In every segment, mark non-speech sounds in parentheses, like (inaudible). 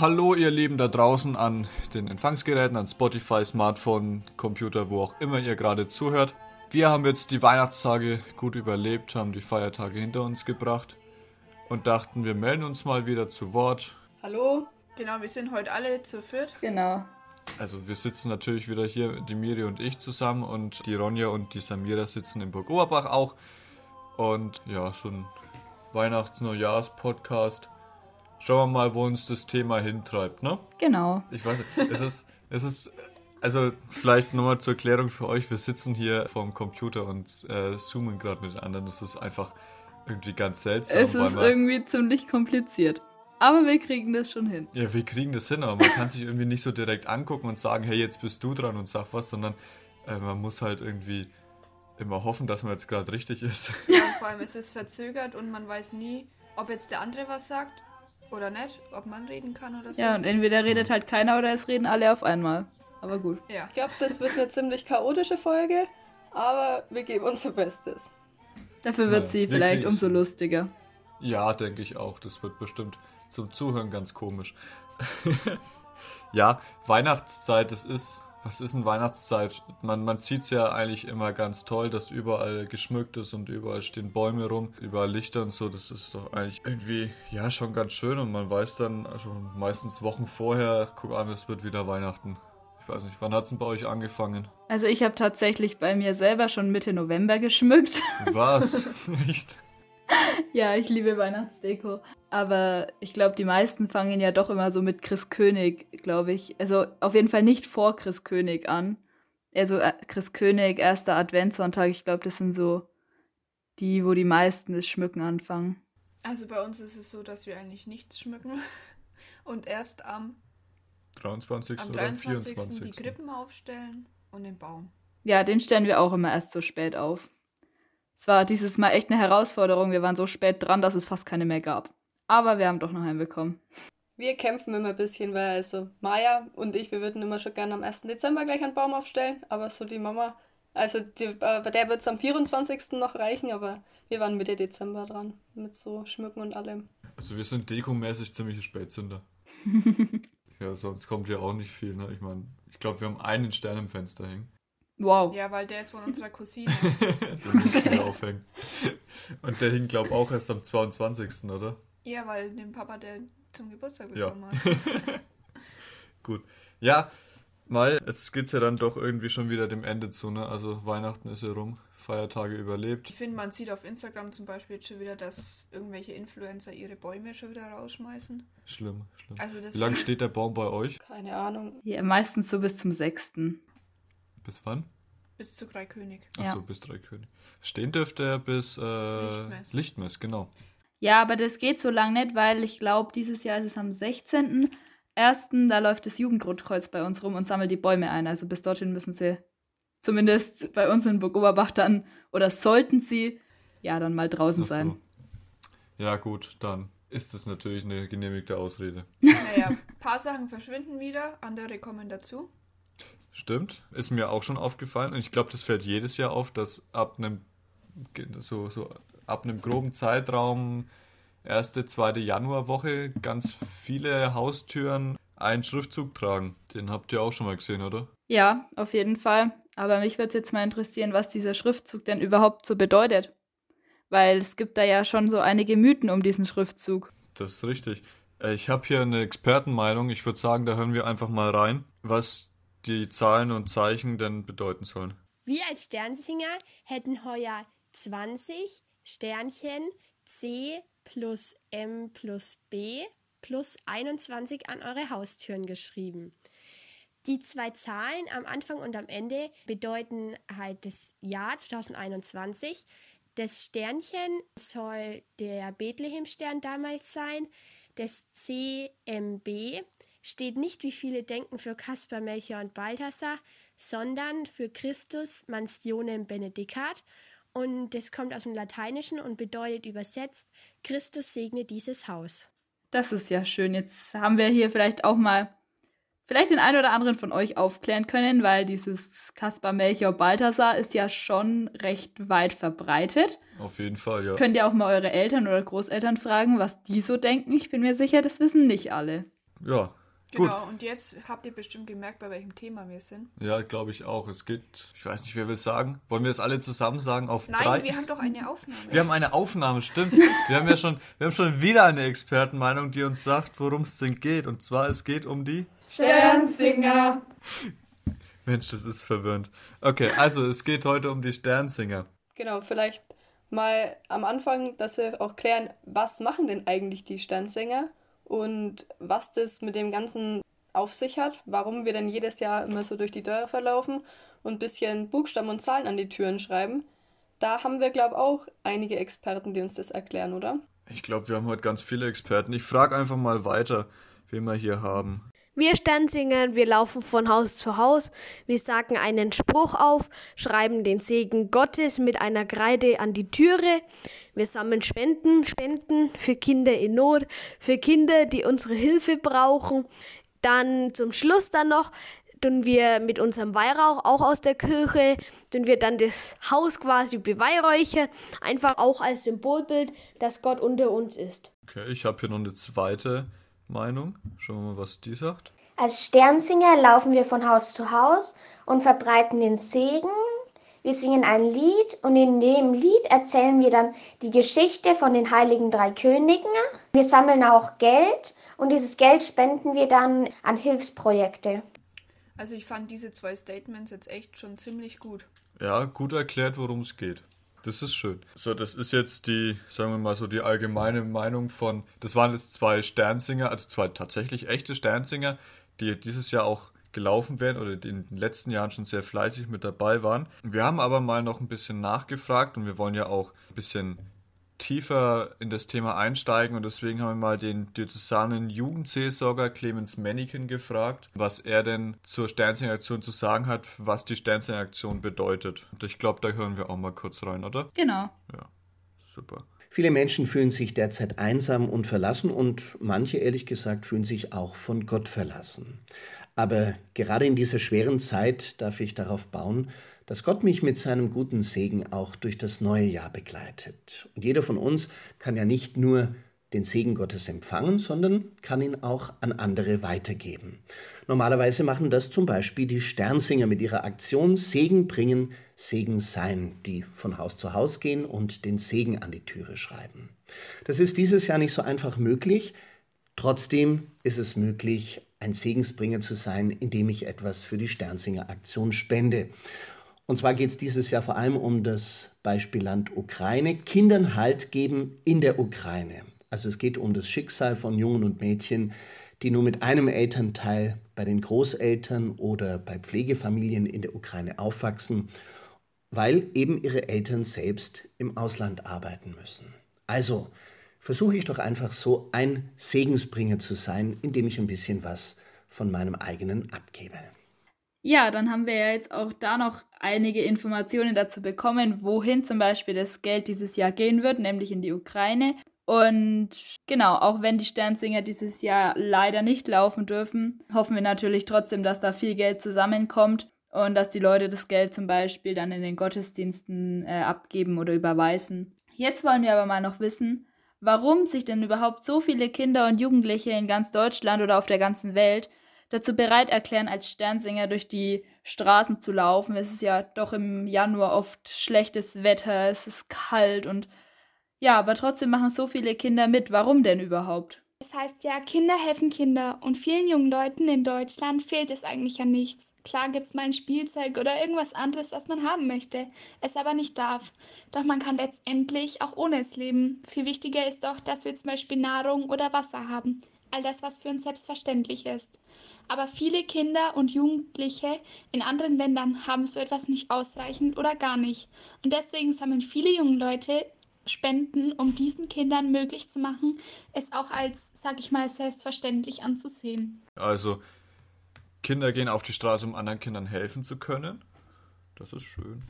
Hallo ihr Lieben da draußen an den Empfangsgeräten, an Spotify, Smartphone, Computer, wo auch immer ihr gerade zuhört. Wir haben jetzt die Weihnachtstage gut überlebt, haben die Feiertage hinter uns gebracht und dachten, wir melden uns mal wieder zu Wort. Hallo? Genau, wir sind heute alle zu viert. Genau. Also wir sitzen natürlich wieder hier, die Miri und ich zusammen und die Ronja und die Samira sitzen in Burg Oberbach auch. Und ja, so ein Weihnachts-Neujahrs-Podcast. Schauen wir mal, wo uns das Thema hintreibt, ne? Genau. Ich weiß nicht, es ist, es ist, also vielleicht nochmal zur Erklärung für euch, wir sitzen hier vorm Computer und äh, zoomen gerade mit den anderen. Das ist einfach irgendwie ganz seltsam. Es ist irgendwie ziemlich kompliziert. Aber wir kriegen das schon hin. Ja, wir kriegen das hin, aber man kann sich irgendwie nicht so direkt angucken und sagen, hey, jetzt bist du dran und sag was, sondern äh, man muss halt irgendwie immer hoffen, dass man jetzt gerade richtig ist. Ja, vor allem ist es verzögert und man weiß nie, ob jetzt der andere was sagt oder nicht, ob man reden kann oder so. Ja, und entweder redet halt keiner oder es reden alle auf einmal. Aber gut. ja. Ich glaube, das wird eine ziemlich chaotische Folge, aber wir geben unser Bestes. Dafür wird Ja, sie vielleicht umso lustiger. Ja, denke ich auch. Das wird bestimmt zum Zuhören ganz komisch. (laughs) ja, Weihnachtszeit, das ist. Was ist denn Weihnachtszeit? Man, man sieht es ja eigentlich immer ganz toll, dass überall geschmückt ist und überall stehen Bäume rum, überall Lichter und so. Das ist doch eigentlich irgendwie, ja, schon ganz schön und man weiß dann also meistens Wochen vorher, guck an, es wird wieder Weihnachten. Ich weiß nicht, wann hat es denn bei euch angefangen? Also ich habe tatsächlich bei mir selber schon Mitte November geschmückt. Was? (laughs) Echt? (laughs) ja, ich liebe Weihnachtsdeko. Aber ich glaube, die meisten fangen ja doch immer so mit Chris König, glaube ich. Also auf jeden Fall nicht vor Chris König an. Also äh, Chris König, erster Adventssonntag, ich glaube, das sind so die, wo die meisten das Schmücken anfangen. Also bei uns ist es so, dass wir eigentlich nichts schmücken (laughs) und erst am, 23. am oder am 23. 24. die Krippen aufstellen und den Baum. Ja, den stellen wir auch immer erst so spät auf. Es war dieses Mal echt eine Herausforderung. Wir waren so spät dran, dass es fast keine mehr gab. Aber wir haben doch noch einen bekommen. Wir kämpfen immer ein bisschen, weil also Maya und ich, wir würden immer schon gerne am 1. Dezember gleich einen Baum aufstellen, aber so die Mama, also die, äh, bei der wird es am 24. noch reichen, aber wir waren Mitte Dezember dran mit so Schmücken und allem. Also wir sind dekomäßig ziemliche Spätzünder. (laughs) ja, sonst kommt ja auch nicht viel, ne? Ich meine, ich glaube, wir haben einen Stern im Fenster hängen. Wow. Ja, weil der ist von unserer Cousine. Den müssen wir aufhängen. Und der hing, glaube ich, auch erst am 22., oder? ja, weil den Papa, der zum Geburtstag Ja. bekommen hat. (laughs) Gut. Ja, mal, jetzt geht's ja dann doch irgendwie schon wieder dem Ende zu, ne? Also Weihnachten ist ja rum, Feiertage überlebt. Ich finde, man sieht auf Instagram zum Beispiel jetzt schon wieder, dass irgendwelche Influencer ihre Bäume schon wieder rausschmeißen. Schlimm, schlimm. Also das Wie lange steht der Baum bei euch? Keine Ahnung. Ja, meistens so bis zum 6. Bis wann? bis zu Dreikönig. Achso, Ja. bis drei König. Stehen dürfte er bis äh, Lichtmess. Lichtmess, genau. Ja, aber das geht so lang nicht, weil ich glaube, dieses Jahr ist es am 16.01. Da läuft das Jugendrotkreuz bei uns rum und sammelt die Bäume ein. Also bis dorthin müssen sie zumindest bei uns in Burg Oberbach dann, oder sollten sie, ja, dann mal draußen so. sein. Ja, gut, dann ist das natürlich eine genehmigte Ausrede. Naja, ein (laughs) paar Sachen verschwinden wieder, andere kommen dazu. Stimmt, ist mir auch schon aufgefallen und ich glaube, das fällt jedes Jahr auf, dass ab einem so, so ab einem groben Zeitraum erste, zweite Januarwoche ganz viele Haustüren einen Schriftzug tragen. Den habt ihr auch schon mal gesehen, oder? Ja, auf jeden Fall. Aber mich würde es jetzt mal interessieren, was dieser Schriftzug denn überhaupt so bedeutet. Weil es gibt da ja schon so einige Mythen um diesen Schriftzug. Das ist richtig. Äh, Ich habe hier eine Expertenmeinung. Ich würde sagen, da hören wir einfach mal rein, was die Zahlen und Zeichen denn bedeuten sollen. Wir als Sternsinger hätten heuer 20 Sternchen C plus M plus B plus 21 an eure Haustüren geschrieben. Die zwei Zahlen am Anfang und am Ende bedeuten halt das Jahr 2021. Das Sternchen soll der Bethlehem-Stern damals sein. Das CMB steht nicht, wie viele denken, für Kaspar, Melchior und Balthasar, sondern für Christus Mansionem Benedicat. Und das kommt aus dem Lateinischen und bedeutet übersetzt, Christus segne dieses Haus. Das ist ja schön. Jetzt haben wir hier vielleicht auch mal vielleicht den einen oder anderen von euch aufklären können, weil dieses Kaspar Melchior Balthasar ist ja schon recht weit verbreitet. Auf jeden Fall, ja. Könnt ihr auch mal eure Eltern oder Großeltern fragen, was die so denken? Ich bin mir sicher, das wissen nicht alle. Ja, gut. Genau, und jetzt habt ihr bestimmt gemerkt, bei welchem Thema wir sind. Ja, glaube ich auch. Es geht, ich weiß nicht, wer will es sagen. Wollen wir es alle zusammen sagen auf Nein, drei? wir haben doch eine Aufnahme. Wir haben eine Aufnahme, stimmt. Wir haben ja schon, wir haben schon wieder eine Expertenmeinung, die uns sagt, worum es denn geht. Und zwar, es geht um die. Sternsinger. Mensch, das ist verwirrend. Okay, also es geht heute um die Sternsinger. Genau, vielleicht mal am Anfang, dass wir auch klären, was machen denn eigentlich die Sternsinger und was das mit dem Ganzen auf sich hat, warum wir denn jedes Jahr immer so durch die Dörfer laufen und ein bisschen Buchstaben und Zahlen an die Türen schreiben. Da haben wir, glaube ich, auch einige Experten, die uns das erklären, oder? Ich glaube, wir haben heute ganz viele Experten. Ich frage einfach mal weiter, wen wir hier haben. Wir Sternsinger, wir laufen von Haus zu Haus, wir sagen einen Spruch auf, schreiben den Segen Gottes mit einer Kreide an die Türe, wir sammeln Spenden, Spenden für Kinder in Not, für Kinder, die unsere Hilfe brauchen. Dann zum Schluss dann noch tun wir mit unserem Weihrauch auch aus der Kirche, tun wir dann das Haus quasi beweihräuchern, einfach auch als Symbolbild, dass Gott unter uns ist. Okay, ich habe hier noch eine zweite Meinung. Schauen wir mal, was die sagt. Als Sternsinger laufen wir von Haus zu Haus und verbreiten den Segen. Wir singen ein Lied und in dem Lied erzählen wir dann die Geschichte von den heiligen drei Königen. Wir sammeln auch Geld und dieses Geld spenden wir dann an Hilfsprojekte. Also ich fand diese zwei Statements jetzt echt schon ziemlich gut. Ja, gut erklärt, worum es geht. Das ist schön. So, das ist jetzt die, sagen wir mal so, die allgemeine Meinung von, das waren jetzt zwei Sternsinger, also zwei tatsächlich echte Sternsinger, die dieses Jahr auch gelaufen wären oder die in den letzten Jahren schon sehr fleißig mit dabei waren. Wir haben aber mal noch ein bisschen nachgefragt und wir wollen ja auch ein bisschen tiefer in das Thema einsteigen und deswegen haben wir mal den diözesanen Jugendseelsorger Clemens Menniken gefragt, was er denn zur Sternsinger-Aktion zu sagen hat, was die Sternsinger-Aktion bedeutet. Und ich glaube, da hören wir auch mal kurz rein, oder? Genau. Ja, super. Viele Menschen fühlen sich derzeit einsam und verlassen und manche, ehrlich gesagt, fühlen sich auch von Gott verlassen. Aber gerade in dieser schweren Zeit darf ich darauf bauen, dass Gott mich mit seinem guten Segen auch durch das neue Jahr begleitet. Und jeder von uns kann ja nicht nur den Segen Gottes empfangen, sondern kann ihn auch an andere weitergeben. Normalerweise machen das zum Beispiel die Sternsinger mit ihrer Aktion Segen bringen, Segen sein, die von Haus zu Haus gehen und den Segen an die Türe schreiben. Das ist dieses Jahr nicht so einfach möglich. Trotzdem ist es möglich, ein Segensbringer zu sein, indem ich etwas für die Sternsinger Aktion spende. Und zwar geht es dieses Jahr vor allem um das Beispiel Land Ukraine, Kindern Halt geben in der Ukraine. Also es geht um das Schicksal von Jungen und Mädchen, die nur mit einem Elternteil bei den Großeltern oder bei Pflegefamilien in der Ukraine aufwachsen, weil eben ihre Eltern selbst im Ausland arbeiten müssen. Also versuche ich doch einfach so ein Segensbringer zu sein, indem ich ein bisschen was von meinem eigenen abgebe. Ja, dann haben wir ja jetzt auch da noch einige Informationen dazu bekommen, wohin zum Beispiel das Geld dieses Jahr gehen wird, nämlich in die Ukraine. Und genau, auch wenn die Sternsinger dieses Jahr leider nicht laufen dürfen, hoffen wir natürlich trotzdem, dass da viel Geld zusammenkommt und dass die Leute das Geld zum Beispiel dann in den Gottesdiensten äh, abgeben oder überweisen. Jetzt wollen wir aber mal noch wissen, warum sich denn überhaupt so viele Kinder und Jugendliche in ganz Deutschland oder auf der ganzen Welt dazu bereit erklären, als Sternsinger durch die Straßen zu laufen. Es ist ja doch im Januar oft schlechtes Wetter, es ist kalt und ja, aber trotzdem machen so viele Kinder mit. Warum denn überhaupt? Es heißt ja, Kinder helfen Kinder und vielen jungen Leuten in Deutschland fehlt es eigentlich an nichts. Klar gibt's mal ein Spielzeug oder irgendwas anderes, was man haben möchte, es aber nicht darf. Doch man kann letztendlich auch ohne es leben. Viel wichtiger ist doch, dass wir zum Beispiel Nahrung oder Wasser haben. All das, was für uns selbstverständlich ist. Aber viele Kinder und Jugendliche in anderen Ländern haben so etwas nicht ausreichend oder gar nicht. Und deswegen sammeln viele junge Leute Spenden, um diesen Kindern möglich zu machen, es auch als, sag ich mal, selbstverständlich anzusehen. Also, Kinder gehen auf die Straße, um anderen Kindern helfen zu können. Das ist schön.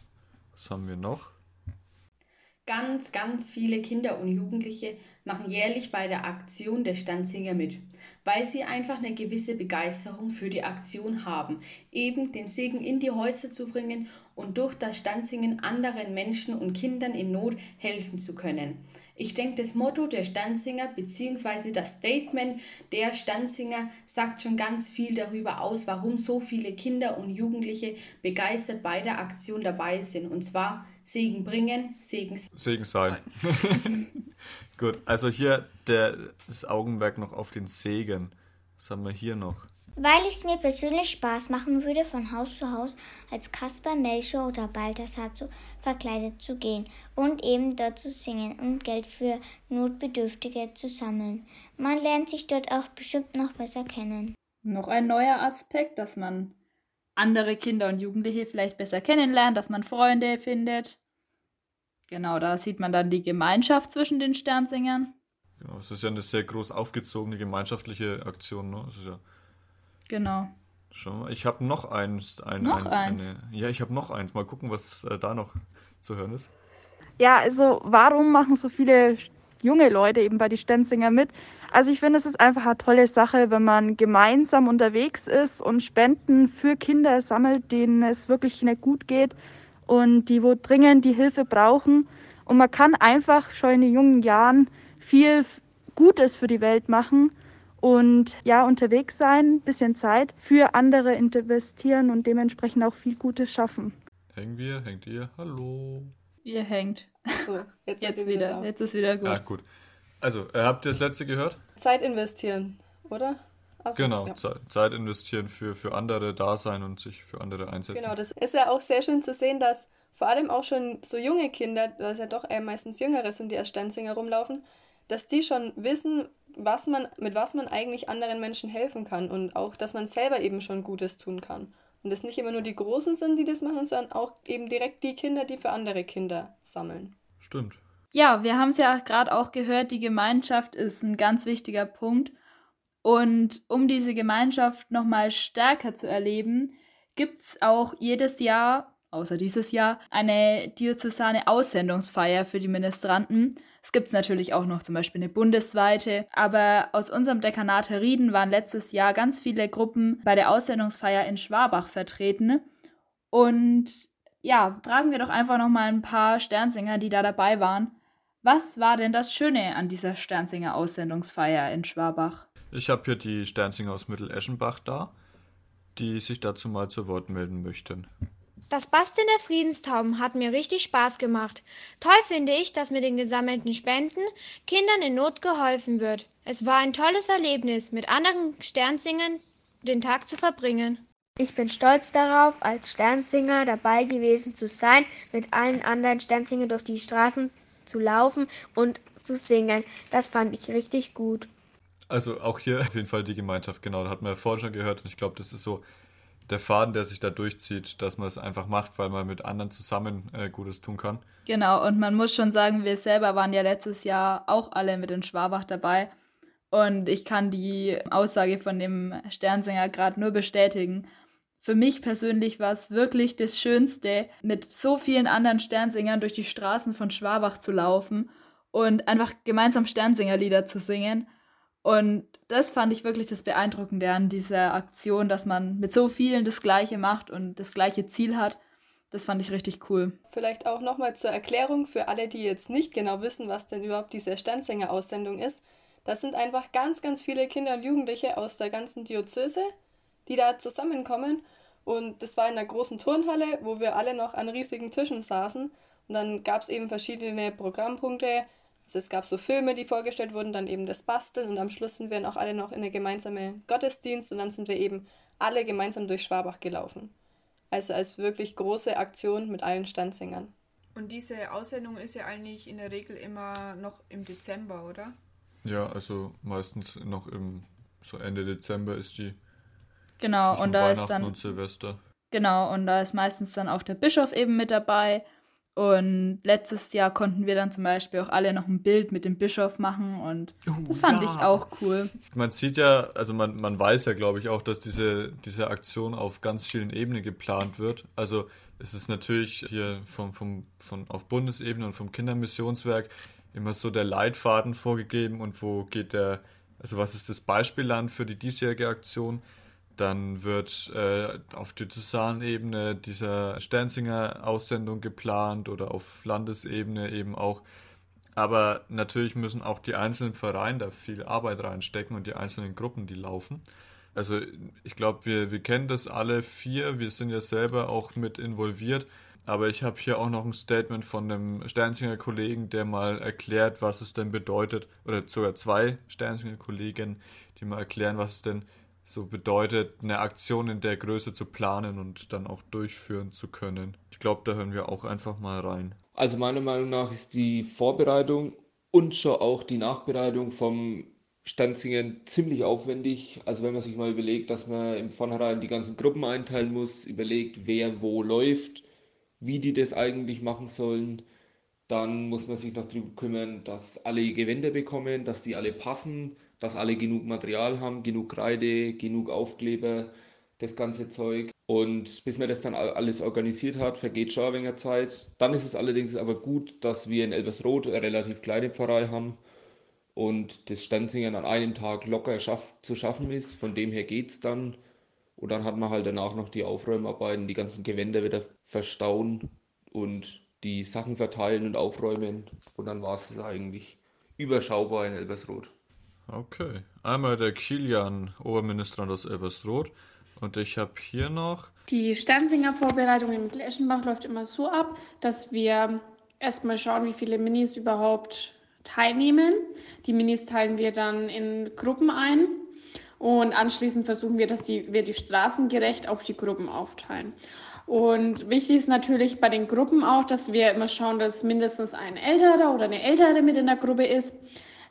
Was haben wir noch? Ganz, ganz viele Kinder und Jugendliche machen jährlich bei der Aktion der Stanzinger mit, weil sie einfach eine gewisse Begeisterung für die Aktion haben, eben den Segen in die Häuser zu bringen und durch das Stanzingen anderen Menschen und Kindern in Not helfen zu können. Ich denke, das Motto der Stanzinger bzw. das Statement der Stanzinger sagt schon ganz viel darüber aus, warum so viele Kinder und Jugendliche begeistert bei der Aktion dabei sind. Und zwar Segen bringen, Segen, Segen sein. (laughs) Gut, also hier der, das Augenmerk noch auf den Segen. Was haben wir hier noch? Weil es mir persönlich Spaß machen würde, von Haus zu Haus als Kasper, Melchior oder Balthasar zu, verkleidet zu gehen und eben dort zu singen und Geld für Notbedürftige zu sammeln. Man lernt sich dort auch bestimmt noch besser kennen. Noch ein neuer Aspekt, dass man andere Kinder und Jugendliche vielleicht besser kennenlernt, dass man Freunde findet. Genau, da sieht man dann die Gemeinschaft zwischen den Sternsingern. Genau, es ist ja eine sehr groß aufgezogene gemeinschaftliche Aktion, ne? Ja Genau. Schau mal, ich habe noch eins. Ein, noch ein, eins? Eine, ja, ich habe noch eins. Mal gucken, was äh, da noch zu hören ist. Ja, also warum machen so viele junge Leute eben bei die Stenzinger mit? Also ich finde, es ist einfach eine tolle Sache, wenn man gemeinsam unterwegs ist und Spenden für Kinder sammelt, denen es wirklich nicht gut geht und die wo dringend die Hilfe brauchen. Und man kann einfach schon in den jungen Jahren viel Gutes für die Welt machen und ja, unterwegs sein, ein bisschen Zeit für andere investieren und dementsprechend auch viel Gutes schaffen. Hängen wir, hängt ihr? Hallo. Ihr hängt. So, jetzt, Jetzt wieder. da. Jetzt ist wieder gut. Ja, gut. Also, äh, habt ihr das letzte gehört? Zeit investieren, oder? Ach so, genau, ja. Ze- Zeit investieren für, für andere da sein und sich für andere einsetzen. Genau, das ist ja auch sehr schön zu sehen, dass vor allem auch schon so junge Kinder, weil es ja doch eher meistens Jüngere sind, die als Stanzinger rumlaufen, dass die schon wissen, was man, mit was man eigentlich anderen Menschen helfen kann und auch, dass man selber eben schon Gutes tun kann. Und es nicht immer nur die Großen sind, die das machen, sondern auch eben direkt die Kinder, die für andere Kinder sammeln. Stimmt. Ja, wir haben es ja gerade auch gehört, die Gemeinschaft ist ein ganz wichtiger Punkt. Und um diese Gemeinschaft nochmal stärker zu erleben, gibt es auch jedes Jahr, außer dieses Jahr, eine diözesane Aussendungsfeier für die Ministranten. Es gibt natürlich auch noch zum Beispiel eine bundesweite, aber aus unserem Dekanat Herrieden waren letztes Jahr ganz viele Gruppen bei der Aussendungsfeier in Schwabach vertreten. Und ja, fragen wir doch einfach noch mal ein paar Sternsinger, die da dabei waren. Was war denn das Schöne an dieser Sternsinger Aussendungsfeier in Schwabach? Ich habe hier die Sternsinger aus Mitteleschenbach da, die sich dazu mal zu Wort melden möchten. Das Basteln der Friedenstauben hat mir richtig Spaß gemacht. Toll finde ich, dass mit den gesammelten Spenden Kindern in Not geholfen wird. Es war ein tolles Erlebnis, mit anderen Sternsingern den Tag zu verbringen. Ich bin stolz darauf, als Sternsinger dabei gewesen zu sein, mit allen anderen Sternsingern durch die Straßen zu laufen und zu singen. Das fand ich richtig gut. Also auch hier auf jeden Fall die Gemeinschaft, genau, da hat man ja vorhin schon gehört und ich glaube, das ist so der Faden, der sich da durchzieht, dass man es einfach macht, weil man mit anderen zusammen äh, Gutes tun kann. Genau, und man muss schon sagen, wir selber waren ja letztes Jahr auch alle mit in Schwabach dabei. Und ich kann die Aussage von dem Sternsinger gerade nur bestätigen. Für mich persönlich war es wirklich das Schönste, mit so vielen anderen Sternsingern durch die Straßen von Schwabach zu laufen und einfach gemeinsam Sternsingerlieder zu singen. Und das fand ich wirklich das Beeindruckende an dieser Aktion, dass man mit so vielen das Gleiche macht und das gleiche Ziel hat. Das fand ich richtig cool. Vielleicht auch nochmal zur Erklärung für alle, die jetzt nicht genau wissen, was denn überhaupt diese Sternsinger-Aussendung ist. Das sind einfach ganz, ganz viele Kinder und Jugendliche aus der ganzen Diözese, die da zusammenkommen. Und das war in einer großen Turnhalle, wo wir alle noch an riesigen Tischen saßen. Und dann gab es eben verschiedene Programmpunkte. Also es gab so Filme, die vorgestellt wurden, dann eben das Basteln und am Schluss sind wir dann auch alle noch in eine gemeinsame Gottesdienst und dann sind wir eben alle gemeinsam durch Schwabach gelaufen. Also als wirklich große Aktion mit allen Standsingern. Und diese Aussendung ist ja eigentlich in der Regel immer noch im Dezember, oder? Ja, also meistens noch im so Ende Dezember ist die Genau, und da ist dann und Silvester. Genau, und da ist meistens dann auch der Bischof eben mit dabei. Und letztes Jahr konnten wir dann zum Beispiel auch alle noch ein Bild mit dem Bischof machen und das fand ich auch cool. Man sieht ja, also man, man weiß ja, glaube ich, auch, dass diese, diese Aktion auf ganz vielen Ebenen geplant wird. Also Es ist natürlich hier vom, vom, von, auf Bundesebene und vom Kindermissionswerk immer so der Leitfaden vorgegeben und wo geht der, also was ist das Beispielland für die diesjährige Aktion? Dann wird äh, auf Diözesanebene dieser Sternsinger Aussendung geplant oder auf Landesebene eben auch. Aber natürlich müssen auch die einzelnen Vereine da viel Arbeit reinstecken und die einzelnen Gruppen, die laufen. Also ich glaube, wir, wir kennen das alle vier, wir sind ja selber auch mit involviert. Aber ich habe hier auch noch ein Statement von einem Sternsinger Kollegen, der mal erklärt, was es denn bedeutet, oder sogar zwei Sternsinger Kollegen, die mal erklären, was es denn so bedeutet, eine Aktion in der Größe zu planen und dann auch durchführen zu können. Ich glaube, da hören wir auch einfach mal rein. Also meiner Meinung nach ist die Vorbereitung und schon auch die Nachbereitung vom Stanzingen ziemlich aufwendig. Also wenn man sich mal überlegt, dass man im Vornherein die ganzen Gruppen einteilen muss, überlegt, wer wo läuft, wie die das eigentlich machen sollen, dann muss man sich noch darum kümmern, dass alle Gewänder bekommen, dass die alle passen, dass alle genug Material haben, genug Kreide, genug Aufkleber, das ganze Zeug. Und bis man das dann alles organisiert hat, vergeht schon ein wenig Zeit. Dann ist es allerdings aber gut, dass wir in Elbersroth eine relativ kleine Pfarrei haben und das Stanzingen an einem Tag locker schaff, zu schaffen ist. Von dem her geht es dann. Und dann hat man halt danach noch die Aufräumarbeiten, die ganzen Gewänder wieder verstauen und die Sachen verteilen und aufräumen. Und dann war es eigentlich überschaubar in Elbersroth. Okay. Einmal der Kilian, Oberministrant aus Elbersroth. Und ich habe hier noch. Die Sternsinger Vorbereitung in Mittel-Eschenbach läuft immer so ab, dass wir erstmal schauen, wie viele Minis überhaupt teilnehmen. Die Minis teilen wir dann in Gruppen ein. Und anschließend versuchen wir, dass die, wir die Straßen gerecht auf die Gruppen aufteilen. Und wichtig ist natürlich bei den Gruppen auch, dass wir immer schauen, dass mindestens ein Älterer oder eine Ältere mit in der Gruppe ist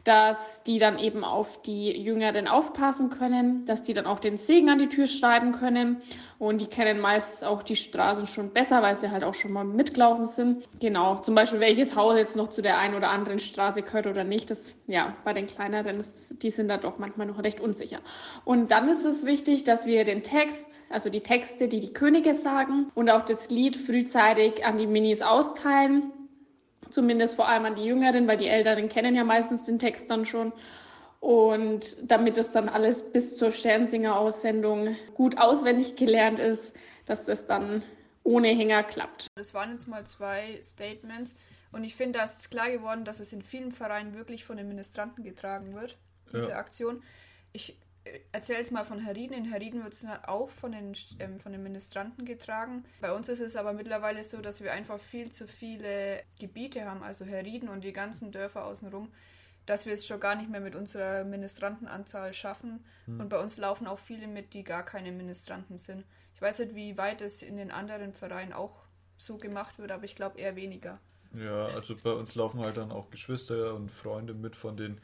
dass die dann eben auf die Jüngeren aufpassen können, dass die dann auch den Segen an die Tür schreiben können und die kennen meist auch die Straßen schon besser, weil sie halt auch schon mal mitgelaufen sind. Genau, zum Beispiel welches Haus jetzt noch zu der einen oder anderen Straße gehört oder nicht, das ja bei den kleineren, das, die sind da doch manchmal noch recht unsicher. Und dann ist es wichtig, dass wir den Text, also die Texte, die die Könige sagen und auch das Lied frühzeitig an die Minis austeilen zumindest vor allem an die Jüngeren, weil die Älteren kennen ja meistens den Text dann schon. Und damit es dann alles bis zur Sternsinger-Aussendung gut auswendig gelernt ist, dass das dann ohne Hänger klappt. Das waren jetzt mal zwei Statements. Und ich finde, da ist klar geworden, dass es in vielen Vereinen wirklich von den Ministranten getragen wird, diese ja. Aktion. Ich erzähle es mal von Heriden. In Heriden wird es auch von den, ähm, von den Ministranten getragen. Bei uns ist es aber mittlerweile so, dass wir einfach viel zu viele Gebiete haben, also Heriden und die ganzen Dörfer außenrum, dass wir es schon gar nicht mehr mit unserer Ministrantenanzahl schaffen. Hm. Und bei uns laufen auch viele mit, die gar keine Ministranten sind. Ich weiß nicht, wie weit es in den anderen Vereinen auch so gemacht wird, aber ich glaube eher weniger. Ja, also bei uns laufen halt dann auch Geschwister und Freunde mit von den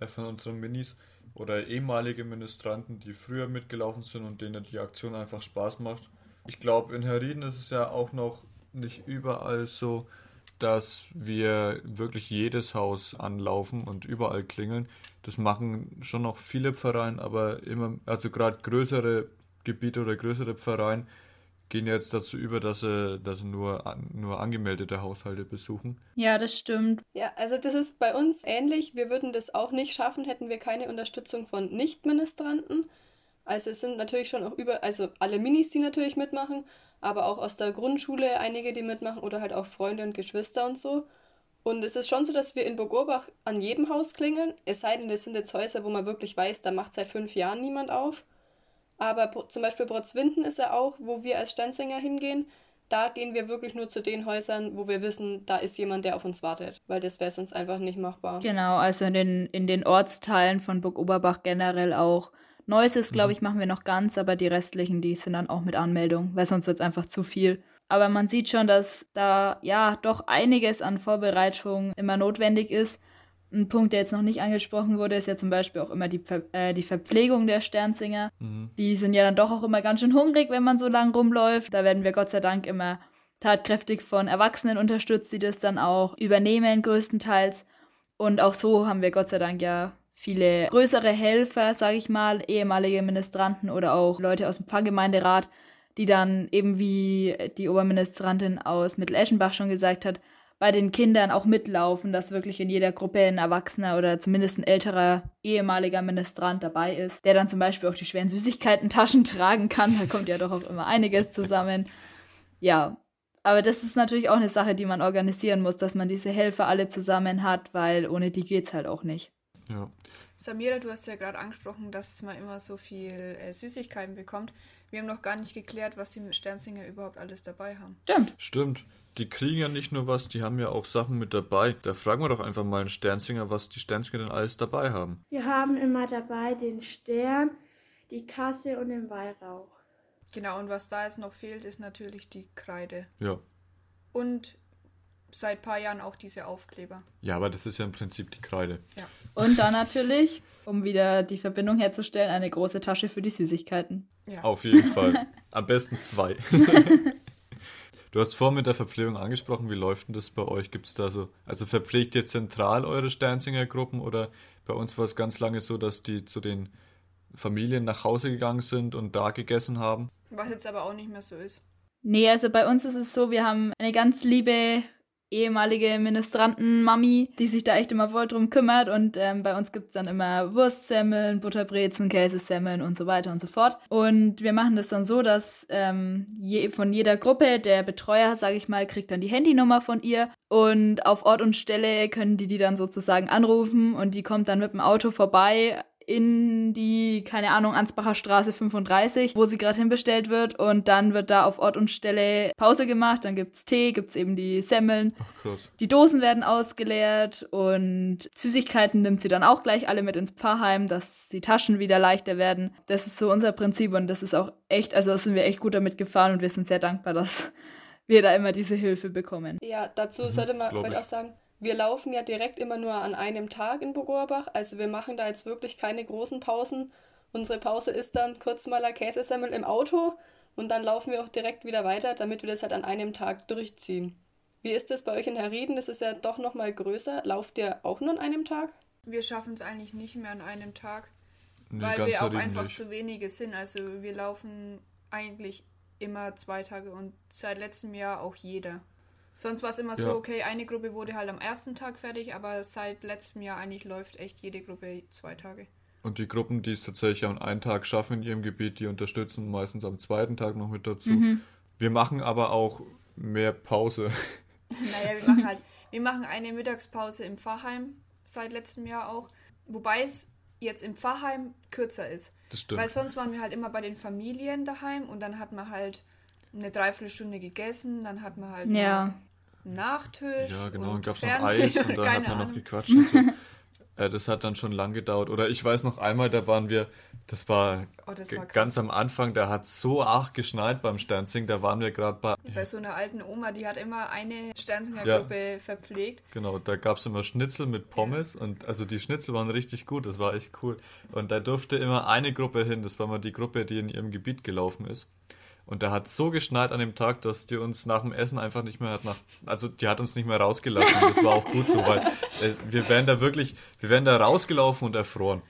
äh, von unseren Minis oder ehemalige Ministranten, die früher mitgelaufen sind und denen die Aktion einfach Spaß macht. Ich glaube, in Herrieden ist es ja auch noch nicht überall so, dass wir wirklich jedes Haus anlaufen und überall klingeln. Das machen schon noch viele Pfarreien, aber immer, also gerade größere Gebiete oder größere Pfarreien gehen jetzt dazu über, dass sie, dass sie nur, nur angemeldete Haushalte besuchen. Ja, das stimmt. Ja, also das ist bei uns ähnlich. Wir würden das auch nicht schaffen, hätten wir keine Unterstützung von Nichtministranten. Also es sind natürlich schon auch über, also alle Minis, die natürlich mitmachen, aber auch aus der Grundschule einige, die mitmachen oder halt auch Freunde und Geschwister und so. Und es ist schon so, dass wir in Burgurbach an jedem Haus klingeln, es sei denn, das sind jetzt Häuser, wo man wirklich weiß, da macht seit fünf Jahren niemand auf. Aber zum Beispiel Brotzwinden ist ja auch, wo wir als Stanzinger hingehen. Da gehen wir wirklich nur zu den Häusern, wo wir wissen, da ist jemand, der auf uns wartet, weil das wäre sonst einfach nicht machbar. Genau, also in den, in den Ortsteilen von Burg Oberbach generell auch. Neues, glaube mhm. ich, machen wir noch ganz, aber die restlichen, die sind dann auch mit Anmeldung, weil sonst wird es einfach zu viel. Aber man sieht schon, dass da ja doch einiges an Vorbereitung immer notwendig ist. Ein Punkt, der jetzt noch nicht angesprochen wurde, ist ja zum Beispiel auch immer die, Ver äh, die Verpflegung der Sternsinger. Mhm. Die sind ja dann doch auch immer ganz schön hungrig, wenn man so lang rumläuft. Da werden wir Gott sei Dank immer tatkräftig von Erwachsenen unterstützt, die das dann auch übernehmen, größtenteils. Und auch so haben wir Gott sei Dank ja viele größere Helfer, sage ich mal, ehemalige Ministranten oder auch Leute aus dem Pfarrgemeinderat, die dann eben wie die Oberministrantin aus Mitteleschenbach schon gesagt hat, bei den Kindern auch mitlaufen, dass wirklich in jeder Gruppe ein Erwachsener oder zumindest ein älterer ehemaliger Ministrant dabei ist, der dann zum Beispiel auch die schweren Süßigkeiten-Taschen (laughs) tragen kann. Da kommt ja doch auch immer einiges zusammen. Ja, aber das ist natürlich auch eine Sache, die man organisieren muss, dass man diese Helfer alle zusammen hat, weil ohne die geht es halt auch nicht. Ja. Samira, du hast ja gerade angesprochen, dass man immer so viel äh, Süßigkeiten bekommt. Wir haben noch gar nicht geklärt, was die Sternsinger überhaupt alles dabei haben. Stimmt. Stimmt. Die kriegen ja nicht nur was, die haben ja auch Sachen mit dabei. Da fragen wir doch einfach mal einen Sternsinger, was die Sternsinger denn alles dabei haben. Wir haben immer dabei den Stern, die Kasse und den Weihrauch. Genau, und was da jetzt noch fehlt, ist natürlich die Kreide. Ja. Und seit ein paar Jahren auch diese Aufkleber. Ja, aber das ist ja im Prinzip die Kreide. Ja. Und dann (laughs) natürlich, um wieder die Verbindung herzustellen, eine große Tasche für die Süßigkeiten. Ja. Auf jeden Fall. (laughs) Am besten zwei. (laughs) du hast vorhin mit der Verpflegung angesprochen. Wie läuft denn das bei euch? Gibt es da so, also verpflegt ihr zentral eure Sternsinger-Gruppen oder bei uns war es ganz lange so, dass die zu den Familien nach Hause gegangen sind und da gegessen haben? Was jetzt aber auch nicht mehr so ist. Nee, also bei uns ist es so, wir haben eine ganz liebe ehemalige Ministranten-Mami, die sich da echt immer voll drum kümmert. Und ähm, bei uns gibt es dann immer Wurstsemmeln, Butterbrezen, Käsesemmeln und so weiter und so fort. Und wir machen das dann so, dass ähm, je, von jeder Gruppe der Betreuer, sage ich mal, kriegt dann die Handynummer von ihr. Und auf Ort und Stelle können die die dann sozusagen anrufen und die kommt dann mit dem Auto vorbei in die, keine Ahnung, Ansbacher Straße 35, wo sie gerade hinbestellt wird. Und dann wird da auf Ort und Stelle Pause gemacht. Dann gibt es Tee, gibt es eben die Semmeln. Ach, krass. Die Dosen werden ausgeleert und Süßigkeiten nimmt sie dann auch gleich alle mit ins Pfarrheim, dass die Taschen wieder leichter werden. Das ist so unser Prinzip und das ist auch echt, also da sind wir echt gut damit gefahren und wir sind sehr dankbar, dass wir da immer diese Hilfe bekommen. Ja, dazu Mhm, sollte man ich. auch sagen, wir laufen ja direkt immer nur an einem Tag in Burgorbach. Also wir machen da jetzt wirklich keine großen Pausen. Unsere Pause ist dann kurz mal ein Käsesemmel im Auto und dann laufen wir auch direkt wieder weiter, damit wir das halt an einem Tag durchziehen. Wie ist das bei euch in Herrieden? Das ist ja doch nochmal größer. Lauft ihr auch nur an einem Tag? Wir schaffen es eigentlich nicht mehr an einem Tag, Nee, weil wir auch einfach nicht. zu wenige sind. Also wir laufen eigentlich immer zwei Tage und seit letztem Jahr auch jeder. Sonst war es immer so, Ja. okay, eine Gruppe wurde halt am ersten Tag fertig, aber seit letztem Jahr eigentlich läuft echt jede Gruppe zwei Tage. Und die Gruppen, die es tatsächlich an einem Tag schaffen in ihrem Gebiet, die unterstützen meistens am zweiten Tag noch mit dazu. Mhm. Wir machen aber auch mehr Pause. (laughs) Naja, wir machen halt, wir machen eine Mittagspause im Pfarrheim seit letztem Jahr auch, wobei es jetzt im Pfarrheim kürzer ist. Das stimmt. Weil sonst waren wir halt immer bei den Familien daheim und dann hat man halt eine Dreiviertelstunde gegessen, dann hat man halt Ja. Noch Nachtisch. Ja, genau, und dann gab es noch Eis und (laughs) dann hat man noch Ahnung. gequatscht. Und so. (laughs) äh, das hat dann schon lang gedauert. Oder ich weiß noch einmal, da waren wir, das war, Oh, das war ganz am Anfang, da hat so arg geschneit beim Sternzing, da waren wir gerade bei, Bei so einer alten Oma, die hat immer eine Sternsinger-Gruppe verpflegt. Genau, da gab es immer Schnitzel mit Pommes und also die Schnitzel waren richtig gut, das war echt cool. Und da durfte immer eine Gruppe hin, das war mal die Gruppe, die in ihrem Gebiet gelaufen ist. Und da hat so geschneit an dem Tag, dass die uns nach dem Essen einfach nicht mehr hat nach, also die hat uns nicht mehr rausgelassen. Das war auch gut so, weil äh, wir wären da wirklich, wir wären da rausgelaufen und erfroren.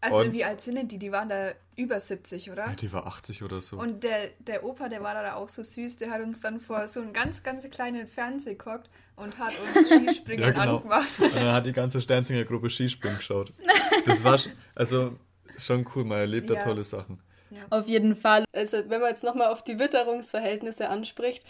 Also und, wie alt sind denn die? Die waren da über 70, oder? ja, die war 80 oder so. Und der, der Opa, der war da auch so süß, der hat uns dann vor so einen ganz, ganz kleinen Fernseher gehockt und hat uns (laughs) Skispringen ja, genau. angemacht. Und dann hat die ganze Sternsinger Gruppe Skispringen geschaut. Das war also schon cool, man erlebt da Ja. tolle Sachen. Auf jeden Fall. Also wenn man jetzt nochmal auf die Witterungsverhältnisse anspricht,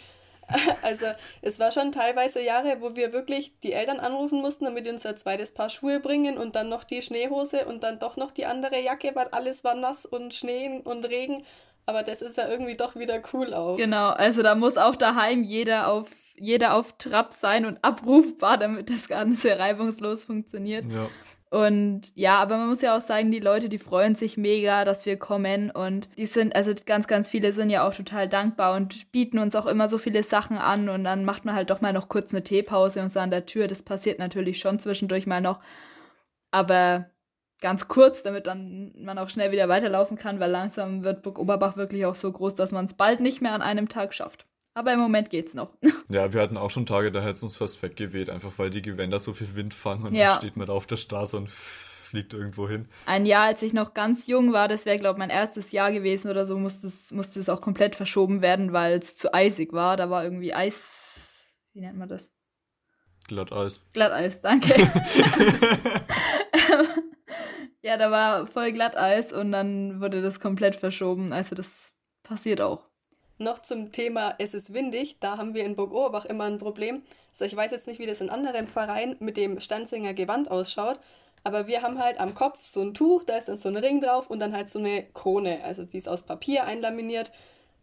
(laughs) also es war schon teilweise Jahre, wo wir wirklich die Eltern anrufen mussten, damit die uns ein zweites Paar Schuhe bringen und dann noch die Schneehose und dann doch noch die andere Jacke, weil alles war nass und Schnee und Regen. Aber das ist ja irgendwie doch wieder cool auch. Genau, also da muss auch daheim jeder auf, jeder auf Trab sein und abrufbar, damit das Ganze reibungslos funktioniert. Ja. Und ja, aber man muss ja auch sagen, die Leute, die freuen sich mega, dass wir kommen und die sind, also ganz, ganz viele sind ja auch total dankbar und bieten uns auch immer so viele Sachen an und dann macht man halt doch mal noch kurz eine Teepause und so an der Tür. Das passiert natürlich schon zwischendurch mal noch, aber ganz kurz, damit dann man auch schnell wieder weiterlaufen kann, weil langsam wird Burg Oberbach wirklich auch so groß, dass man es bald nicht mehr an einem Tag schafft. Aber im Moment geht's noch. (laughs) Ja, wir hatten auch schon Tage, da hätte es uns fast weggeweht, einfach weil die Gewänder so viel Wind fangen und Ja. dann steht man da auf der Straße und fliegt irgendwo hin. Ein Jahr, als ich noch ganz jung war, das wäre, glaube ich, mein erstes Jahr gewesen oder so, musste es, musste es auch komplett verschoben werden, weil es zu eisig war. Da war irgendwie Eis. Wie nennt man das? Glatteis. Glatteis, danke. (laughs) ja, da war voll Glatteis und dann wurde das komplett verschoben. Also das passiert auch. Noch zum Thema Es ist windig, da haben wir in Burg Ohrbach immer ein Problem. Also ich weiß jetzt nicht, wie das in anderen Vereinen mit dem Stanzinger Gewand ausschaut, aber wir haben halt am Kopf so ein Tuch, da ist dann so ein Ring drauf und dann halt so eine Krone. Also die ist aus Papier einlaminiert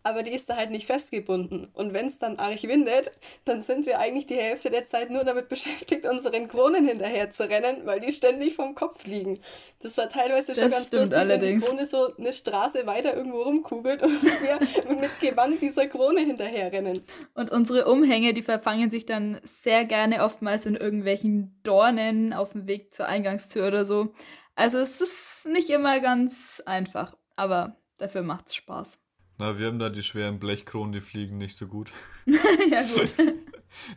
aber die ist da halt nicht festgebunden. Und wenn es dann arg windet, dann sind wir eigentlich die Hälfte der Zeit nur damit (laughs) beschäftigt, unseren Kronen hinterher zu rennen, weil die ständig vom Kopf fliegen. Das war teilweise das schon ganz lustig, allerdings. wenn die Krone so eine Straße weiter irgendwo rumkugelt und (laughs) wir mit Gewand dieser Krone hinterher rennen. Und unsere Umhänge, die verfangen sich dann sehr gerne oftmals in irgendwelchen Dornen auf dem Weg zur Eingangstür oder so. Also es ist nicht immer ganz einfach, aber dafür macht's Spaß. Na, wir haben da die schweren Blechkronen, die fliegen nicht so gut. (laughs) ja, gut. (laughs)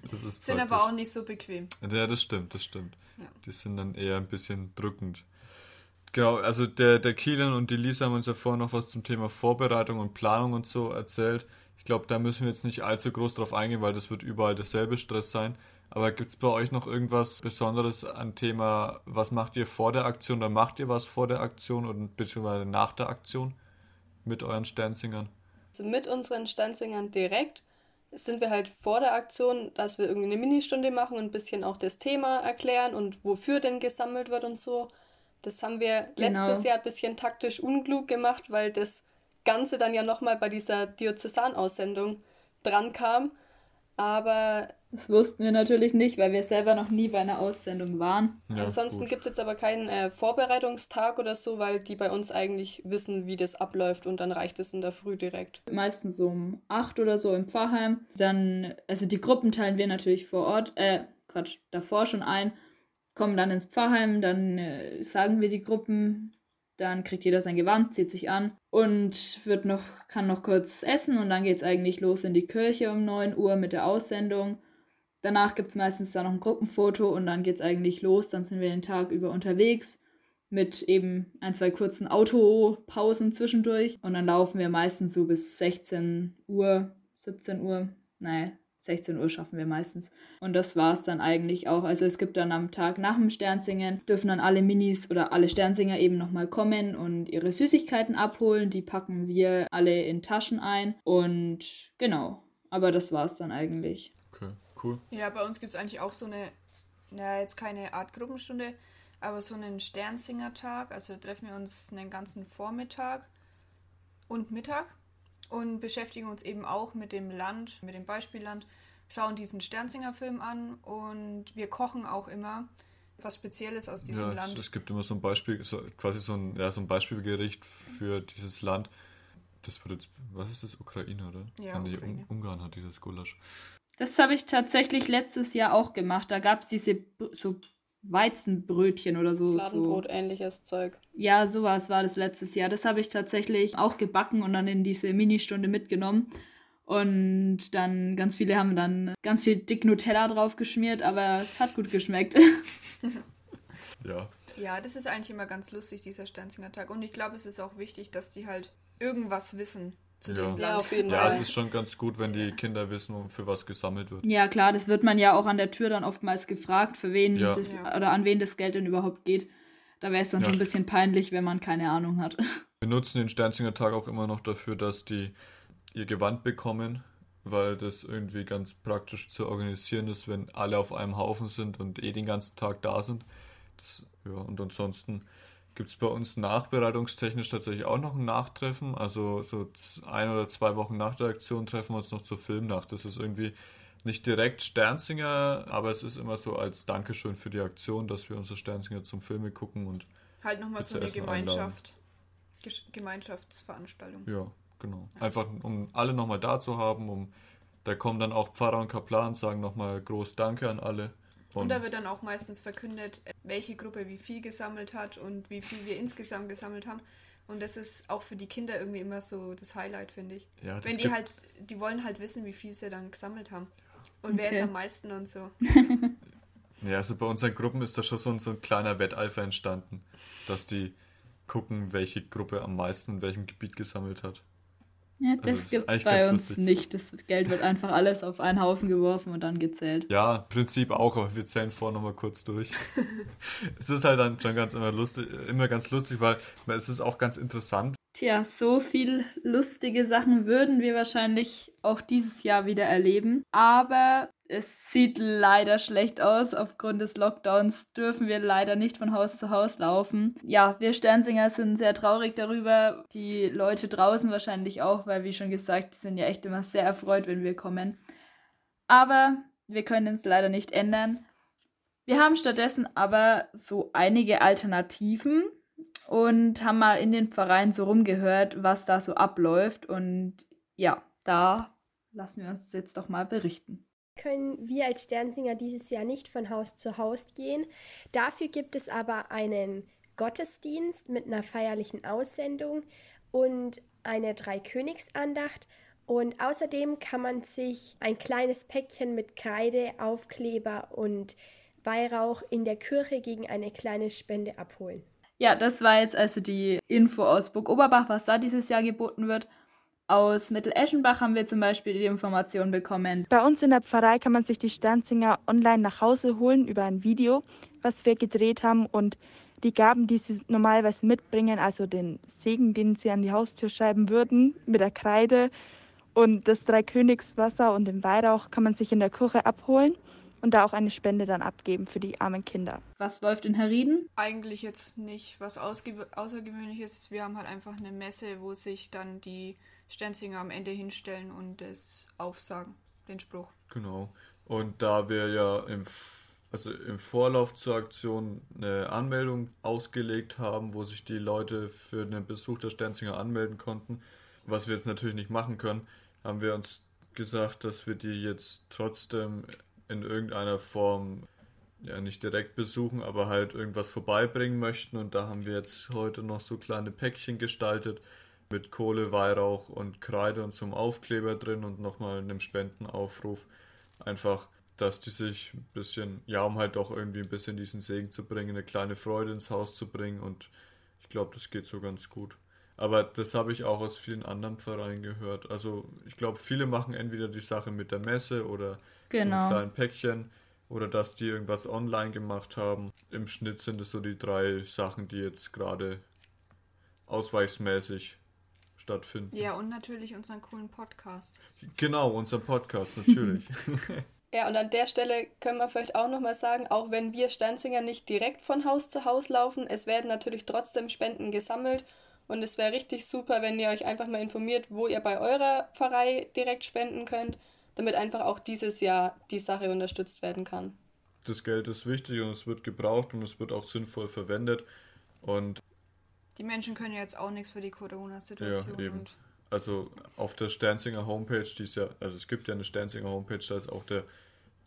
Das ist Sind praktisch. aber auch nicht so bequem. Ja, das stimmt, das stimmt. Ja. Die sind dann eher ein bisschen drückend. Genau, also der, der Kilian und die Lisa haben uns ja vorher noch was zum Thema Vorbereitung und Planung und so erzählt. Ich glaube, da müssen wir jetzt nicht allzu groß drauf eingehen, weil das wird überall dasselbe Stress sein. Aber gibt es bei euch noch irgendwas Besonderes an Thema, was macht ihr vor der Aktion oder macht ihr was vor der Aktion und beziehungsweise nach der Aktion mit euren Sternzingern? Also mit unseren Stanzingern direkt sind wir halt vor der Aktion, dass wir irgendwie eine Ministunde machen und ein bisschen auch das Thema erklären und wofür denn gesammelt wird und so. Das haben wir Genau. letztes Jahr ein bisschen taktisch unklug gemacht, weil das Ganze dann ja nochmal bei dieser Diözesanaussendung dran kam. Aber Das wussten wir natürlich nicht, weil wir selber noch nie bei einer Aussendung waren. ansonsten gibt es jetzt aber keinen äh, Vorbereitungstag oder so, weil die bei uns eigentlich wissen, wie das abläuft und dann reicht es in der Früh direkt. Meistens so um 8 oder so im Pfarrheim. Dann, also die Gruppen teilen wir natürlich vor Ort, äh, Quatsch, davor schon ein, kommen dann ins Pfarrheim, dann äh, sagen wir die Gruppen, dann kriegt jeder sein Gewand, zieht sich an und wird noch, kann noch kurz essen und dann geht es eigentlich los in die Kirche um 9 Uhr mit der Aussendung. Danach gibt es meistens dann noch ein Gruppenfoto und dann geht es eigentlich los. Dann sind wir den Tag über unterwegs mit eben ein, zwei kurzen Autopausen zwischendurch. Und dann laufen wir meistens so bis 16 Uhr, 17 Uhr. Nein, 16 Uhr schaffen wir meistens. Und das war es dann eigentlich auch. Also es gibt dann am Tag nach dem Sternsingen, dürfen dann alle Minis oder alle Sternsinger eben nochmal kommen und ihre Süßigkeiten abholen. Die packen wir alle in Taschen ein. Und genau, aber das war es dann eigentlich. Okay, cool. Ja, bei uns gibt es eigentlich auch so eine, naja, jetzt keine Art Gruppenstunde, aber so einen Sternsingertag. Also da treffen wir uns einen ganzen Vormittag und Mittag und beschäftigen uns eben auch mit dem Land, mit dem Beispielland, schauen diesen Sternsingerfilm an und wir kochen auch immer was Spezielles aus diesem ja, es- Land. Es gibt immer so ein Beispiel, so, quasi so ein, ja, so ein Beispielgericht für dieses Land. Das wird jetzt, was ist das, Ukraine, oder? Ja, nee, Ukraine. Un Ungarn hat dieses Gulasch. Das habe ich tatsächlich letztes Jahr auch gemacht. Da gab es diese so Weizenbrötchen oder so. so. Fladenbrot, ähnliches Zeug. Ja, sowas war das letztes Jahr. Das habe ich tatsächlich auch gebacken und dann in diese Ministunde mitgenommen. Und dann ganz viele haben dann ganz viel dick Nutella drauf geschmiert, aber es hat gut geschmeckt. (laughs) Ja. Ja, das ist eigentlich immer ganz lustig, dieser Sternsingertag. Und ich glaube, es ist auch wichtig, dass die halt irgendwas wissen zu Ja. dem Land. Ja, auf jeden ja, Fall. es ist schon ganz gut, wenn die Kinder wissen, für was gesammelt wird. ja, klar, das wird man ja auch an der Tür dann oftmals gefragt, für wen Ja. das, oder an wen das Geld denn überhaupt geht. Da wäre es dann Ja. schon ein bisschen peinlich, wenn man keine Ahnung hat. (laughs) Wir nutzen den Sternsinger Tag auch immer noch dafür, dass die ihr Gewand bekommen, weil das irgendwie ganz praktisch zu organisieren ist, wenn alle auf einem Haufen sind und eh den ganzen Tag da sind. Das, ja, und ansonsten gibt es bei uns nachbereitungstechnisch tatsächlich auch noch ein Nachtreffen. Also so ein oder zwei Wochen nach der Aktion treffen wir uns noch zur Filmnacht. Das ist irgendwie nicht direkt Sternsinger, aber es ist immer so als Dankeschön für die Aktion, dass wir unsere Sternsinger zum Filme gucken und Halt nochmal so eine. Gemeinschaft. Gemeinschaftsveranstaltung. Ja, genau. Einfach um alle nochmal da zu haben, um da kommen dann auch Pfarrer und Kaplan und sagen nochmal groß Danke an alle. Und da wird dann auch meistens verkündet, welche Gruppe wie viel gesammelt hat und wie viel wir insgesamt gesammelt haben. Und das ist auch für die Kinder irgendwie immer so das Highlight, finde ich. Ja, das Wenn die halt, die wollen halt wissen, wie viel sie dann gesammelt haben. Und wer Okay. jetzt am meisten und so. (laughs) Ja, also bei unseren Gruppen ist da schon so ein, so ein kleiner Wetteifer entstanden, dass die gucken, welche Gruppe am meisten in welchem Gebiet gesammelt hat. Ja, das also, gibt's bei uns lustig. nicht. Das Geld wird einfach alles auf einen Haufen geworfen und dann gezählt. Ja, im Prinzip auch, aber wir zählen vorher nochmal kurz durch. (laughs) es ist halt dann schon ganz immer lustig, immer ganz lustig, weil es ist auch ganz interessant. Tja, so viel lustige Sachen würden wir wahrscheinlich auch dieses Jahr wieder erleben. Aber es sieht leider schlecht aus. Aufgrund des Lockdowns dürfen wir leider nicht von Haus zu Haus laufen. Ja, wir Sternsinger sind sehr traurig darüber. Die Leute draußen wahrscheinlich auch, weil, wie schon gesagt, die sind ja echt immer sehr erfreut, wenn wir kommen. Aber wir können es leider nicht ändern. Wir haben stattdessen aber so einige Alternativen und haben mal in den Vereinen so rumgehört, was da so abläuft. Und ja, da lassen wir uns jetzt doch mal berichten können wir als Sternsinger dieses Jahr nicht von Haus zu Haus gehen. Dafür gibt es aber einen Gottesdienst mit einer feierlichen Aussendung und eine Dreikönigsandacht. Und außerdem kann man sich ein kleines Päckchen mit Kreide, Aufkleber und Weihrauch in der Kirche gegen eine kleine Spende abholen. Ja, das war jetzt also die Info aus Burg Oberbach, was da dieses Jahr geboten wird. Aus Mitteleschenbach haben wir zum Beispiel die Information bekommen. Bei uns in der Pfarrei kann man sich die Sternsinger online nach Hause holen über ein Video, was wir gedreht haben und die Gaben, die sie normalerweise mitbringen, also den Segen, den sie an die Haustür schreiben würden, mit der Kreide und das Dreikönigswasser und den Weihrauch kann man sich in der Kirche abholen und da auch eine Spende dann abgeben für die armen Kinder. Was läuft in Herrieden? Eigentlich jetzt nicht was Außergewöhnliches. ist. Wir haben halt einfach eine Messe, wo sich dann die Stenzinger am Ende hinstellen und es aufsagen, den Spruch. Genau. Und da wir ja im, also im Vorlauf zur Aktion eine Anmeldung ausgelegt haben, wo sich die Leute für den Besuch der Stenzinger anmelden konnten, was wir jetzt natürlich nicht machen können, haben wir uns gesagt, dass wir die jetzt trotzdem in irgendeiner Form ja nicht direkt besuchen, aber halt irgendwas vorbeibringen möchten. Und da haben wir jetzt heute noch so kleine Päckchen gestaltet, mit Kohle, Weihrauch und Kreide und zum Aufkleber drin und nochmal einem Spendenaufruf. Einfach, dass die sich ein bisschen, ja, um halt auch irgendwie ein bisschen diesen Segen zu bringen, eine kleine Freude ins Haus zu bringen und ich glaube, das geht so ganz gut. Aber das habe ich auch aus vielen anderen Vereinen gehört. Also ich glaube, viele machen entweder die Sache mit der Messe oder genau. so einem kleinen Päckchen oder dass die irgendwas online gemacht haben. Im Schnitt sind es so die drei Sachen, die jetzt gerade ausweichsmäßig stattfinden. Ja, und natürlich unseren coolen Podcast. Genau, unser Podcast, natürlich. (laughs) ja, und an der Stelle können wir vielleicht auch nochmal sagen, auch wenn wir Stanzinger nicht direkt von Haus zu Haus laufen, es werden natürlich trotzdem Spenden gesammelt. Und es wäre richtig super, wenn ihr euch einfach mal informiert, wo ihr bei eurer Pfarrei direkt spenden könnt, damit einfach auch dieses Jahr die Sache unterstützt werden kann. Das Geld ist wichtig und es wird gebraucht und es wird auch sinnvoll verwendet. Und die Menschen können ja jetzt auch nichts für die Corona-Situation. Ja, eben. Also auf der Sternsinger Homepage, die ist ja, also es gibt ja eine Sternsinger Homepage, da ist auch der,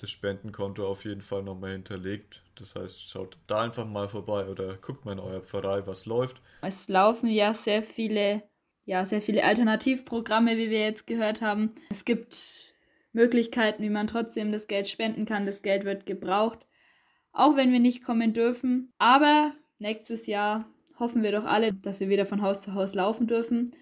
das Spendenkonto auf jeden Fall nochmal hinterlegt. Das heißt, schaut da einfach mal vorbei oder guckt mal in euer Pfarrei, was läuft. Es laufen ja sehr viele, ja, sehr viele Alternativprogramme, wie wir jetzt gehört haben. Es gibt Möglichkeiten, wie man trotzdem das Geld spenden kann. Das Geld wird gebraucht, auch wenn wir nicht kommen dürfen. Aber nächstes Jahr hoffen wir doch alle, dass wir wieder von Haus zu Haus laufen dürfen.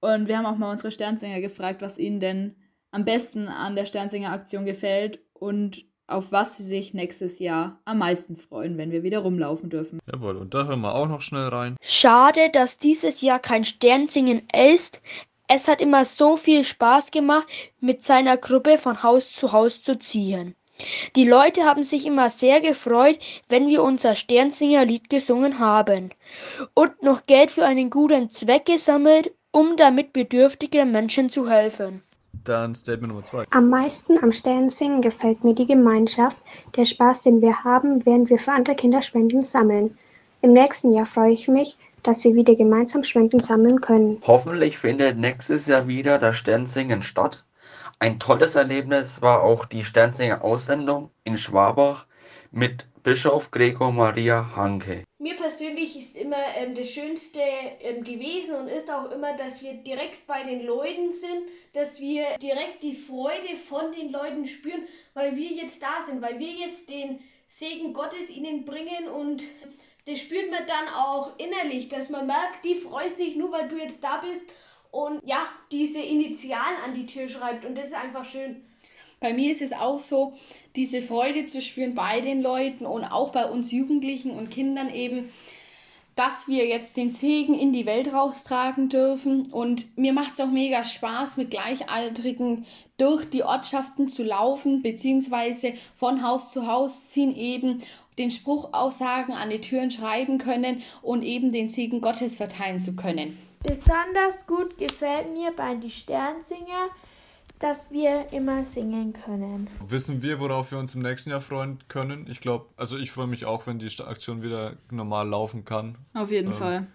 Und wir haben auch mal unsere Sternsinger gefragt, was ihnen denn am besten an der Sternsinger-Aktion gefällt und auf was sie sich nächstes Jahr am meisten freuen, wenn wir wieder rumlaufen dürfen. Jawohl, und da hören wir auch noch schnell rein. Schade, dass dieses Jahr kein Sternsingen ist. Es hat immer so viel Spaß gemacht, mit seiner Gruppe von Haus zu Haus zu ziehen. Die Leute haben sich immer sehr gefreut, wenn wir unser Sternsinger-Lied gesungen haben und noch Geld für einen guten Zweck gesammelt, um damit bedürftigen Menschen zu helfen. Dann Statement Nummer zwei. Am meisten am Sternsingen gefällt mir die Gemeinschaft, der Spaß, den wir haben, während wir für andere Kinder Spenden sammeln. Im nächsten Jahr freue ich mich, dass wir wieder gemeinsam Spenden sammeln können. Hoffentlich findet nächstes Jahr wieder das Sternsingen statt ein tolles Erlebnis war auch die Sternsinger Aussendung in Schwabach mit Bischof Gregor Maria Hanke. Mir persönlich ist immer ähm, das Schönste ähm, gewesen und ist auch immer, dass wir direkt bei den Leuten sind, dass wir direkt die Freude von den Leuten spüren, weil wir jetzt da sind, weil wir jetzt den Segen Gottes ihnen bringen und das spürt man dann auch innerlich, dass man merkt, die freut sich nur, weil du jetzt da bist und ja, diese Initialen an die Tür schreibt und das ist einfach schön. Bei mir ist es auch so, diese Freude zu spüren bei den Leuten und auch bei uns Jugendlichen und Kindern eben, dass wir jetzt den Segen in die Welt raustragen dürfen. Und mir macht es auch mega Spaß, mit Gleichaltrigen durch die Ortschaften zu laufen, beziehungsweise von Haus zu Haus ziehen eben, den Spruchaussagen an die Türen schreiben können und eben den Segen Gottes verteilen zu können. Besonders gut gefällt mir bei die Sternsinger, dass wir immer singen können. Wissen wir, worauf wir uns im nächsten Jahr freuen können? Ich glaube, also ich freue mich auch, wenn die Aktion wieder normal laufen kann. Auf jeden ähm, Fall.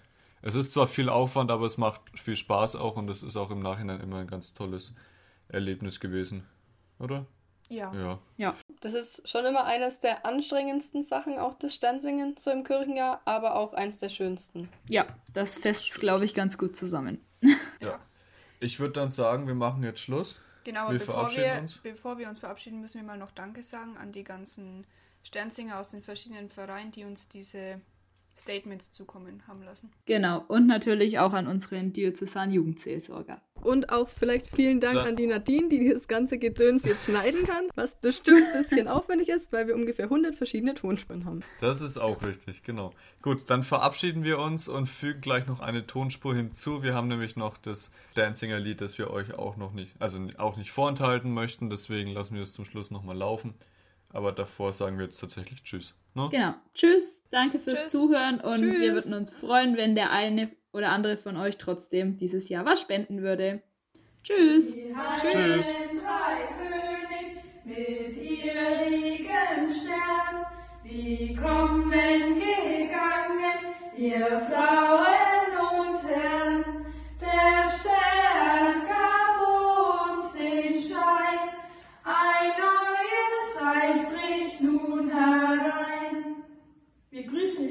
Es ist zwar viel Aufwand, aber es macht viel Spaß auch und es ist auch im Nachhinein immer ein ganz tolles Erlebnis gewesen, oder? Ja. Ja. ja. Das ist schon immer eines der anstrengendsten Sachen, auch das Sternsingen so im Kirchenjahr, aber auch eins der schönsten. Ja, das fest, glaube ich, ganz gut zusammen. (laughs) ja. Ich würde dann sagen, wir machen jetzt Schluss. Genau, wir bevor wir, uns. bevor wir uns verabschieden, müssen wir mal noch Danke sagen an die ganzen Sternsinger aus den verschiedenen Vereinen, die uns diese Statements zukommen haben lassen. Genau, und natürlich auch an unseren diözesanen Jugendseelsorger. Und auch vielleicht vielen Dank ja. an die Nadine, die dieses ganze Gedöns jetzt schneiden kann, was bestimmt ein bisschen (laughs) aufwendig ist, weil wir ungefähr 100 verschiedene Tonspuren haben. Das ist auch richtig, genau. Gut, dann verabschieden wir uns und fügen gleich noch eine Tonspur hinzu. Wir haben nämlich noch das Danzinger Lied, das wir euch auch noch nicht, also auch nicht vorenthalten möchten, deswegen lassen wir es zum Schluss nochmal laufen. Aber davor sagen wir jetzt tatsächlich Tschüss. Ne? Genau. Tschüss, danke fürs Tschüss. Zuhören und Tschüss. wir würden uns freuen, wenn der eine oder andere von euch trotzdem dieses Jahr was spenden würde. Tschüss. Tschüss. Drei König mit ihrem Stern, die kommen gegangen, ihr Frauen und Herren. Der Stern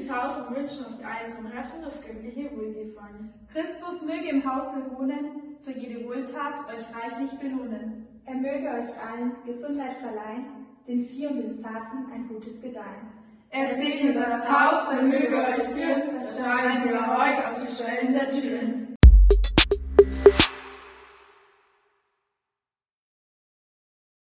die Taufe und wünschen euch allen von Herzen das göttliche Wohlgefallen. Christus möge im Hause wohnen, für jede Wohltat euch reichlich belohnen. Er möge euch allen Gesundheit verleihen, den Vieh und den Zarten ein gutes Gedeihen. Er segne das Haus, er möge euch führen, das schreiben wir heute auf die Schwellen der Türen.